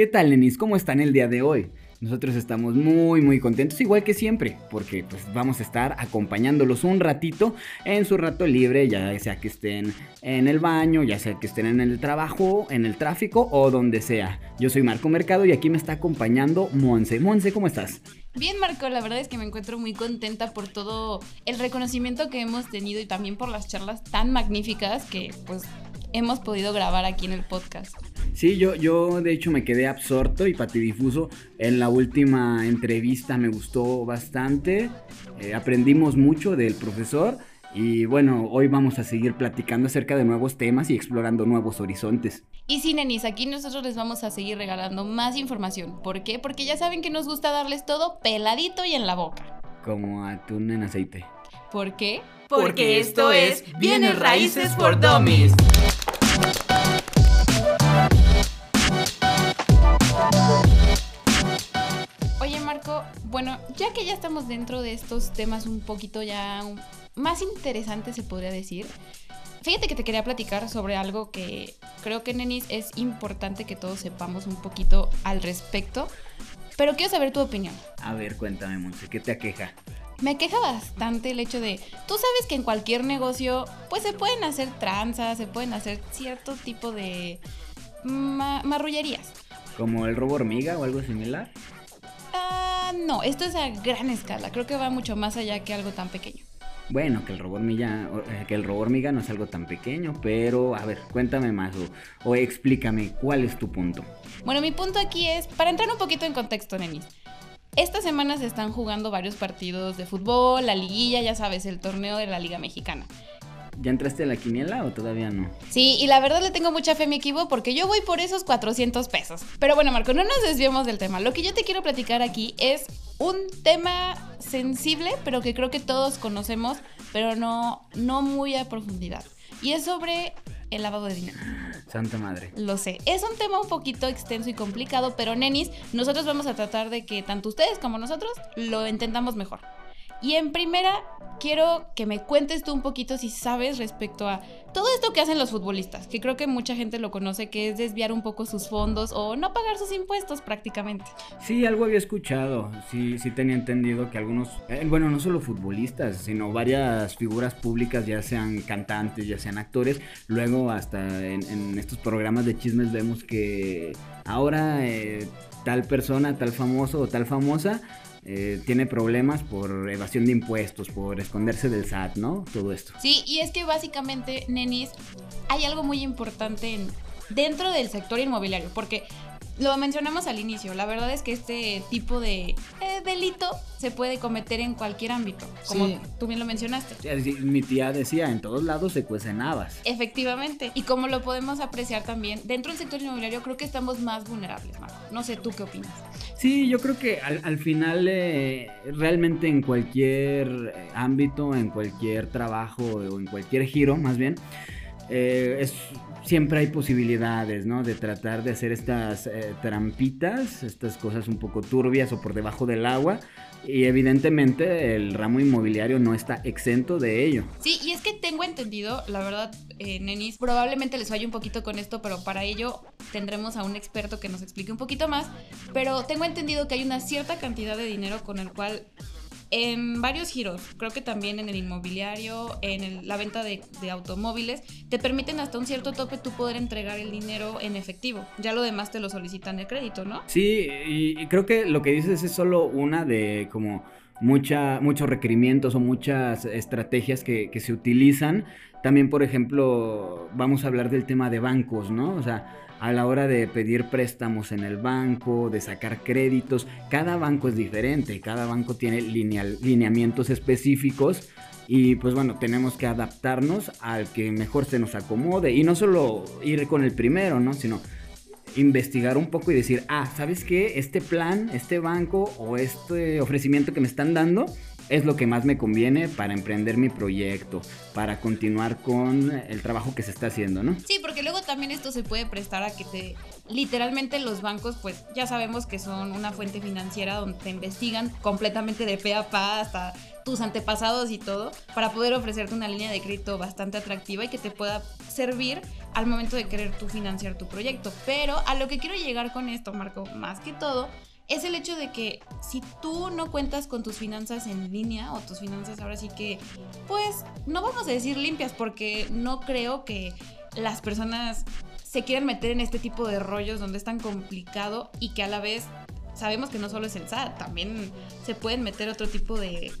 ¿Qué tal, nenis? ¿Cómo están el día de hoy? Nosotros estamos muy muy contentos, igual que siempre, porque pues vamos a estar acompañándolos un ratito en su rato libre, ya sea que estén en el baño, ya sea que estén en el trabajo, en el tráfico o donde sea. Yo soy Marco Mercado y aquí me está acompañando Monse. Monse, ¿cómo estás? Bien, Marco, la verdad es que me encuentro muy contenta por todo el reconocimiento que hemos tenido y también por las charlas tan magníficas que pues hemos podido grabar aquí en el podcast. Sí, yo, yo de hecho me quedé absorto y patidifuso. En la última entrevista me gustó bastante. Eh, aprendimos mucho del profesor. Y bueno, hoy vamos a seguir platicando acerca de nuevos temas y explorando nuevos horizontes. Y sí, nenis, aquí nosotros les vamos a seguir regalando más información. ¿Por qué? Porque ya saben que nos gusta darles todo peladito y en la boca. Como atún en aceite. ¿Por qué? Porque esto es Bienes Raíces for Dummies. Ya que ya estamos dentro de estos temas un poquito ya más interesantes, se podría decir, fíjate que te quería platicar sobre algo que creo que, Nenis, es importante que todos sepamos un poquito al respecto, pero quiero saber tu opinión. A ver, cuéntame, Monse, ¿qué te aqueja? Me queja bastante el hecho de, tú sabes que en cualquier negocio, pues se pueden hacer tranzas, se pueden hacer cierto tipo de marrullerías. ¿Como el robo hormiga o algo similar? No, esto es a gran escala. Creo que va mucho más allá que algo tan pequeño. Bueno, que el robot hormiga, eh, que el robot hormiga no es algo tan pequeño, pero a ver, cuéntame más o, explícame cuál es tu punto. Bueno, mi punto aquí es, para entrar un poquito en contexto, Nenis. Esta semana se están jugando varios partidos de fútbol, la liguilla, ya sabes, el torneo de la Liga Mexicana. ¿Ya entraste a la quiniela o todavía no? Sí, y la verdad le tengo mucha fe a mi equipo porque yo voy por esos 400 pesos. Pero bueno, Marco, no nos desviemos del tema. Lo que yo te quiero platicar aquí es un tema sensible, pero que creo que todos conocemos, pero no, no muy a profundidad. Y es sobre el lavado de dinero. Santa madre. Lo sé. Es un tema un poquito extenso y complicado, pero nenis, nosotros vamos a tratar de que tanto ustedes como nosotros lo entendamos mejor. Y en primera, quiero que me cuentes tú un poquito si sabes respecto a todo esto que hacen los futbolistas, que creo que mucha gente lo conoce, que es desviar un poco sus fondos o no pagar sus impuestos prácticamente. Sí, algo había escuchado, sí, sí tenía entendido que algunos, eh, bueno, no solo futbolistas, sino varias figuras públicas, ya sean cantantes, ya sean actores, luego hasta en, estos programas de chismes vemos que ahora eh, tal persona, tal famoso o tal famosa, eh, tiene problemas por evasión de impuestos, por esconderse del SAT, ¿no? Todo esto. Sí, y es que básicamente, nenis, hay algo muy importante en, dentro del sector inmobiliario, porque lo mencionamos al inicio, la verdad es que este tipo de eh, delito se puede cometer en cualquier ámbito, como tú bien lo mencionaste. Mi tía decía, en todos lados se cuecen habas. Efectivamente, y como lo podemos apreciar también, dentro del sector inmobiliario creo que estamos más vulnerables, Marco. No sé, ¿tú qué opinas? Sí, yo creo que al, final eh, realmente en cualquier eh, ámbito, en cualquier trabajo o en cualquier giro más bien, es siempre hay posibilidades, ¿no? De tratar de hacer estas eh, trampitas, estas cosas un poco turbias o por debajo del agua. Y evidentemente el ramo inmobiliario no está exento de ello. Sí, y es que tengo entendido, la verdad, eh, Nenis, probablemente les falle un poquito con esto, pero para ello tendremos a un experto que nos explique un poquito más. Pero tengo entendido que hay una cierta cantidad de dinero con el cual en varios giros, creo que también en el inmobiliario, en la venta de, automóviles, te permiten hasta un cierto tope tú poder entregar el dinero en efectivo. Ya lo demás te lo solicitan de crédito, ¿no? Sí, y, creo que lo que dices es solo una de como mucha, muchos requerimientos o muchas estrategias que, que se utilizan. También, por ejemplo, vamos a hablar del tema de bancos, ¿no? O sea, a la hora de pedir préstamos en el banco, de sacar créditos. Cada banco es diferente, cada banco tiene lineamientos específicos y pues bueno, tenemos que adaptarnos al que mejor se nos acomode y no solo ir con el primero, ¿no? Sino investigar un poco y decir, ah, ¿sabes qué? Este plan, este banco o este ofrecimiento que me están dando es lo que más me conviene para emprender mi proyecto, para continuar con el trabajo que se está haciendo, ¿no? Sí, porque luego también esto se puede prestar a que te, literalmente los bancos, pues ya sabemos que son una fuente financiera donde te investigan completamente de pe a pa hasta tus antepasados y todo, para poder ofrecerte una línea de crédito bastante atractiva y que te pueda servir al momento de querer tú financiar tu proyecto. Pero a lo que quiero llegar con esto, Marco, más que todo, es el hecho de que si tú no cuentas con tus finanzas en línea o tus finanzas ahora sí que, pues no vamos a decir limpias porque no creo que las personas se quieran meter en este tipo de rollos donde es tan complicado y que a la vez sabemos que no solo es el SAT, también se pueden meter otro tipo de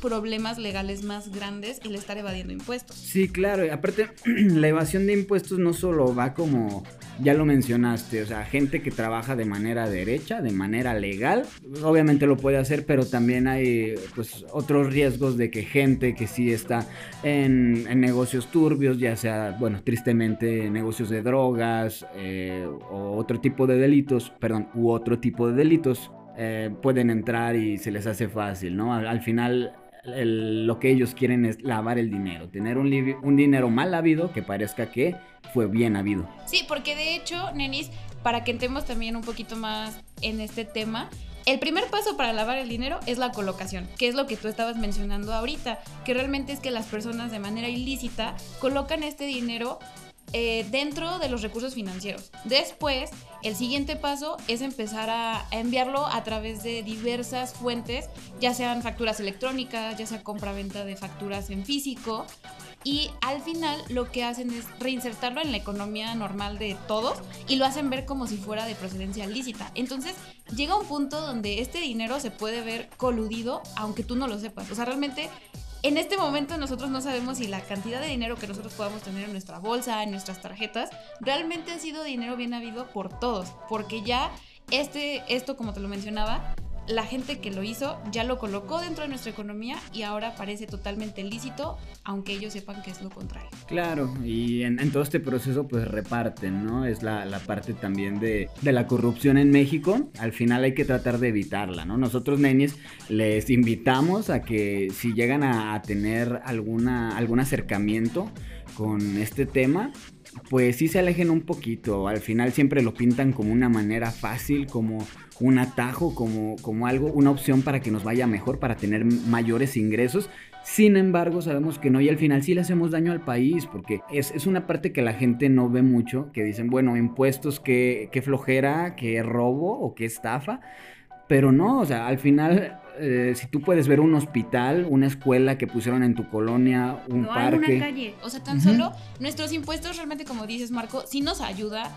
problemas legales más grandes el estar evadiendo impuestos. Sí, claro, y aparte la evasión de impuestos no solo va como, ya lo mencionaste, o sea, gente que trabaja de manera derecha, de manera legal, obviamente lo puede hacer, pero también hay pues otros riesgos de que gente que sí está en, negocios turbios, ya sea, bueno, tristemente negocios de drogas eh, o otro tipo de delitos, perdón, u otro tipo de delitos, eh, pueden entrar y se les hace fácil, ¿no? al final lo que ellos quieren es lavar el dinero, tener un, un dinero mal habido que parezca que fue bien habido. Sí, porque de hecho, Nenis, para que entremos también un poquito más en este tema, el primer paso para lavar el dinero es la colocación, que es lo que tú estabas mencionando ahorita, que realmente es que las personas de manera ilícita colocan este dinero eh, dentro de los recursos financieros. Después, el siguiente paso es empezar a, enviarlo a través de diversas fuentes, ya sean facturas electrónicas, ya sea compra-venta de facturas en físico. Y al final lo que hacen es reinsertarlo en la economía normal de todos y lo hacen ver como si fuera de procedencia lícita. Entonces llega un punto donde este dinero se puede ver coludido aunque tú no lo sepas. O sea, realmente en este momento nosotros no sabemos si la cantidad de dinero que nosotros podamos tener en nuestra bolsa, en nuestras tarjetas, realmente ha sido dinero bien habido por todos, porque ya este, esto, como te lo mencionaba, la gente que lo hizo ya lo colocó dentro de nuestra economía y ahora parece totalmente lícito, aunque ellos sepan que es lo contrario. Claro, y en, todo este proceso pues reparten, ¿no? Es la, parte también de, la corrupción en México. Al final hay que tratar de evitarla, ¿no? Nosotros, nenes, les invitamos a que si llegan a, a tener alguna, algún acercamiento con este tema, pues sí se alejen un poquito. Al final siempre lo pintan como una manera fácil, como un atajo, como, como algo, una opción para que nos vaya mejor, para tener mayores ingresos. Sin embargo, sabemos que no y al final sí le hacemos daño al país, porque es, una parte que la gente no ve mucho, que dicen, bueno, impuestos, qué, qué flojera, qué robo o qué estafa. Pero no, o sea, al final, eh, si tú puedes ver un hospital, una escuela que pusieron en tu colonia, un no, parque. una calle. O sea, tan solo nuestros impuestos realmente, como dices, Marco, sí nos ayuda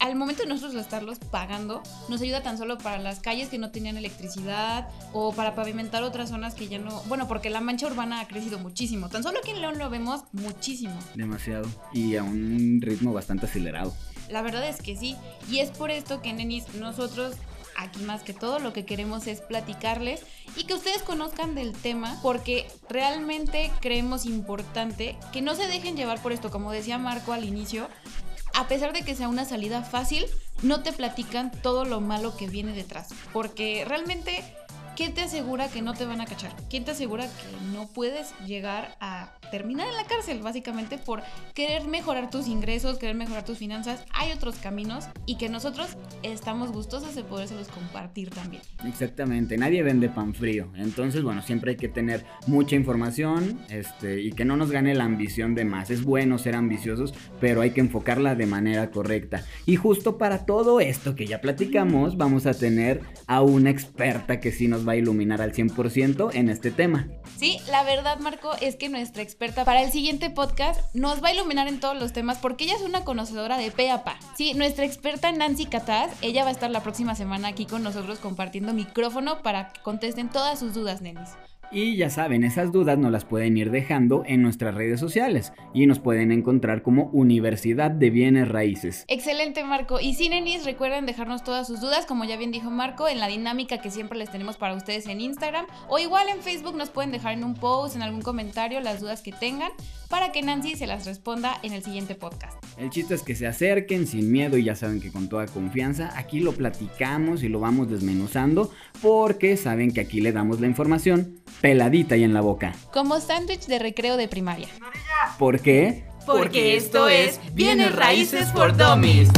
al momento de nosotros estarlos pagando, nos ayuda tan solo para las calles que no tenían electricidad o para pavimentar otras zonas que ya no. Bueno, porque la mancha urbana ha crecido muchísimo. Tan solo aquí en León lo vemos muchísimo. Demasiado. Y a un ritmo bastante acelerado. La verdad es que sí. Y es por esto que, nenis, nosotros aquí más que todo lo que queremos es platicarles y que ustedes conozcan del tema porque realmente creemos importante que no se dejen llevar por esto, como decía Marco al inicio, a pesar de que sea una salida fácil, no te platican todo lo malo que viene detrás. Porque realmente ¿quién te asegura que no te van a cachar? ¿Quién te asegura que no puedes llegar a terminar en la cárcel, básicamente por querer mejorar tus ingresos, querer mejorar tus finanzas? Hay otros caminos y que nosotros estamos gustosos de podérselos compartir también. Exactamente, nadie vende pan frío. Entonces, bueno, siempre hay que tener mucha información este, y que no nos gane la ambición de más. Es bueno ser ambiciosos, pero hay que enfocarla de manera correcta. Y justo para todo esto que ya platicamos, vamos a tener a una experta que sí nos va a iluminar al 100% en este tema. Sí, la verdad, Marco, es que nuestra experta para el siguiente podcast nos va a iluminar en todos los temas porque ella es una conocedora de pe a pa. Sí, nuestra experta Nancy Cataz, ella va a estar la próxima semana aquí con nosotros compartiendo micrófono para que contesten todas sus dudas, nenis. Y ya saben, esas dudas nos las pueden ir dejando en nuestras redes sociales y nos pueden encontrar como Universidad de Bienes Raíces. Excelente, Marco. Y si nenis, recuerden dejarnos todas sus dudas, como ya bien dijo Marco, en la dinámica que siempre les tenemos para ustedes en Instagram o igual en Facebook nos pueden dejar en un post, en algún comentario las dudas que tengan para que Nancy se las responda en el siguiente podcast. El chiste es que se acerquen sin miedo y ya saben que con toda confianza aquí lo platicamos y lo vamos desmenuzando porque saben que aquí le damos la información peladita y en la boca. Como sándwich de recreo de primaria. ¿Por qué? Porque esto es Bienes Raíces por Dummies.